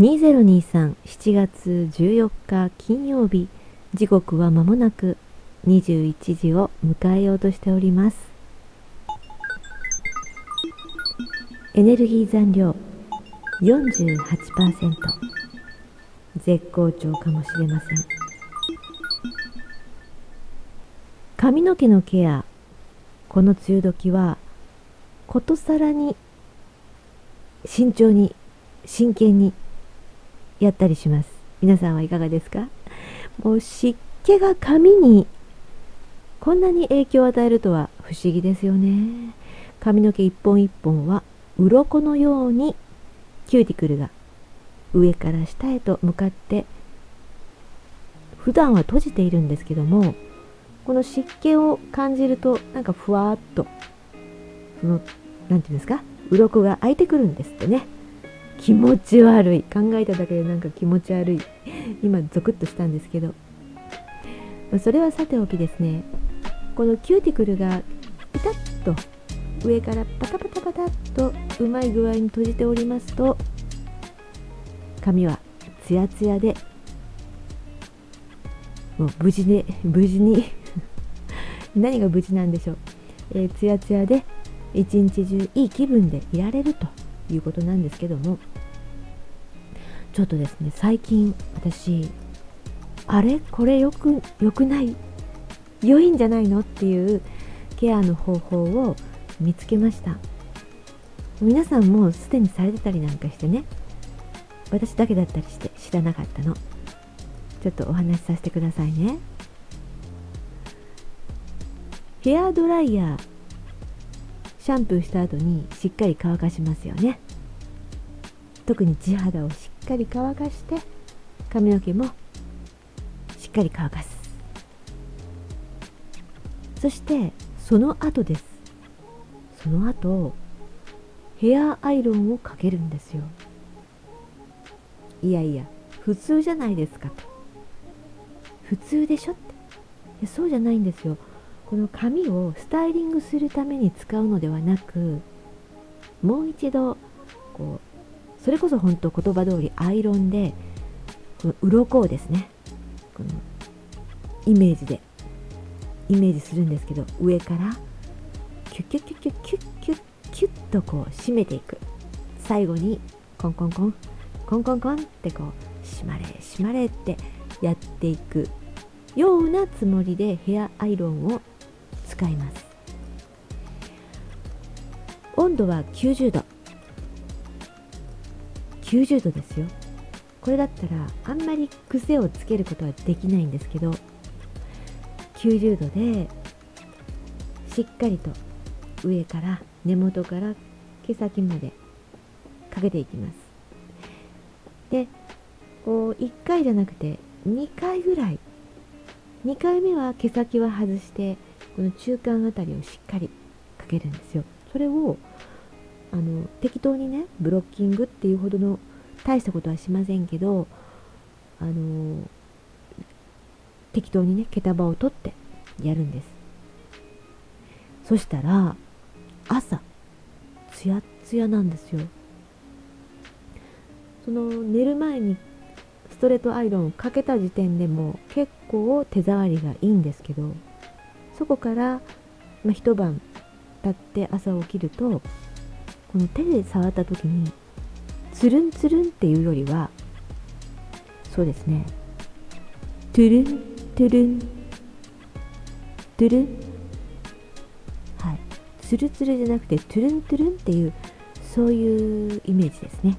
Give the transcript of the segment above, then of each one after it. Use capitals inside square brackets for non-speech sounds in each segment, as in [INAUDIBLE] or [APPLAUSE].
2023 7月14日金曜日。時刻は間もなく21時を迎えようとしております。エネルギー残量48%絶好調かもしれません。髪の毛のケア。この梅雨時はことさらに慎重に真剣にやったりします。皆さんはいかがですか？もう湿気が髪にこんなに影響を与えるとは不思議ですよね。髪の毛一本一本は鱗のようにキューティクルが上から下へと向かって普段は閉じているんですけどもこの湿気を感じるとなんかふわっとその何て言うんですか？鱗が開いてくるんですってね。気持ち悪い。考えただけでなんか気持ち悪い。[LAUGHS] 今ゾクッとしたんですけど。それはさておきですね。このキューティクルがピタッと上からパタパタパタッとうまい具合に閉じておりますと髪はツヤツヤでもう無事で [LAUGHS] 無事に [LAUGHS] 何が無事なんでしょう、えー、ツヤツヤで一日中いい気分でいられるということなんですけども。ちょっとですね最近私あれ？これよくよくない？良いんじゃないの？っていうケアの方法を見つけました。皆さんもすでにされてたりなんかしてね。私だけだったりして知らなかったの。ちょっとお話しさせてくださいね。ヘアドライヤーシャンプーした後にしっかり乾かしますよね。特に地肌をしかり乾かして髪の毛もしっかり乾かす。そしてその後です。その後ヘアアイロンをかけるんですよ。いやいや普通じゃないですかと。普通でしょって。そうじゃないんですよ。この髪をスタイリングするために使うのではなくもう一度こうそれこそ本当言葉通りアイロンでこの鱗をですねこのイメージでイメージするんですけど上からキュッキュッキュッキュッキュッキュッキュッとこう締めていく。最後にコンコンコンコンコンコンってこう締まれ締まれってやっていくようなつもりでヘアアイロンを使います。温度は90度。90度ですよ。これだったらあんまり癖をつけることはできないんですけど90度でしっかりと上から根元から毛先までかけていきます。でこう1回じゃなくて2回ぐらい。2回目は毛先は外してこの中間あたりをしっかりかけるんですよ。それをあの適当にねブロッキングっていうほどの大したことはしませんけどあの適当にね毛束を取ってやるんです。そしたら朝ツヤツヤなんですよ。その寝る前にストレートアイロンをかけた時点でも結構手触りがいいんですけどそこから、まあ、一晩経って朝起きるとこの手で触った時につるんつるんっていうよりはそうですね。トゥルントゥルントゥルン。はい。ツルツルじゃなくてトゥルントゥルンっていうそういうイメージですね。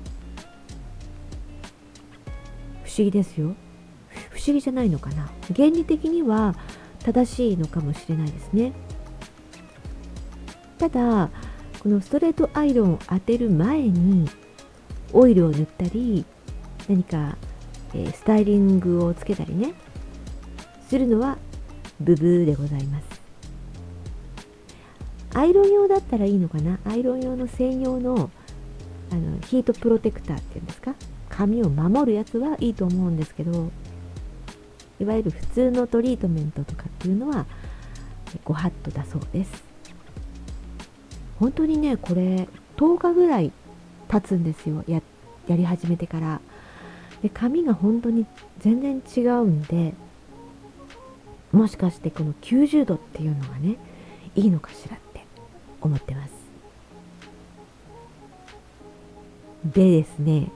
不思議ですよ。不思議じゃないのかな。原理的には正しいのかもしれないですね。ただこのストレートアイロンを当てる前にオイルを塗ったり何か、え、スタイリングをつけたりねするのはブブーでございます。アイロン用だったらいいのかな？アイロン用の専用のあのヒートプロテクターっていうんですか？髪を守るやつはいいと思うんですけどいわゆる普通のトリートメントとかっていうのはご法度だそうです。本当にねこれ10日ぐらい経つんですよ。ややり始めてから。で髪が本当に全然違うんでもしかしてこの90度っていうのがねいいのかしらって思ってます。でですね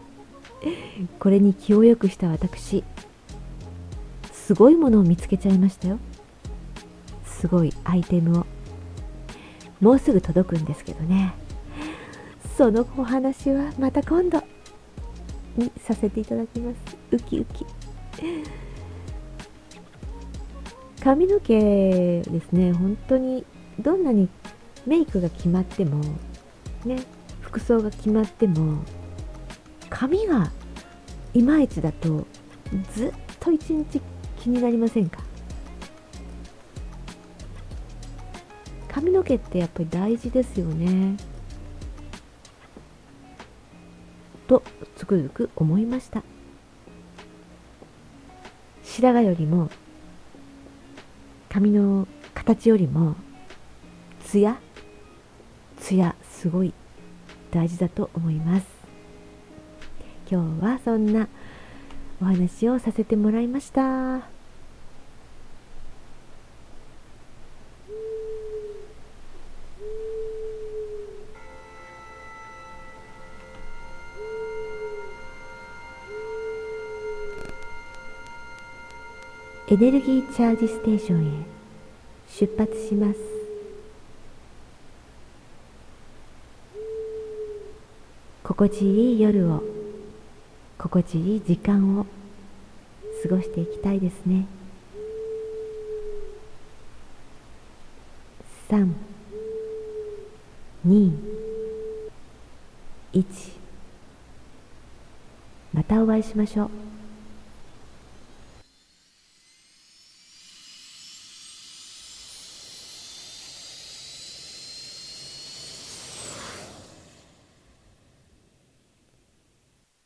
これに気をよくした私すごいものを見つけちゃいましたよ。すごいアイテムを。もうすぐ届くんですけどね。そのお話はまた今度にさせていただきます。ウキウキ。髪の毛ですね。本当にどんなにメイクが決まってもね服装が決まっても髪がいまいちだとずっと一日気になりませんか？髪の毛ってやっぱり大事ですよね。とつくづく思いました。白髪よりも髪の形よりもツヤツヤすごい大事だと思います。今日はそんなお話をさせてもらいました。エネルギーチャージステーションへ。出発します。心地いい夜を心地いい時間を過ごしていきたいですね。3 2 1またお会いしましょう。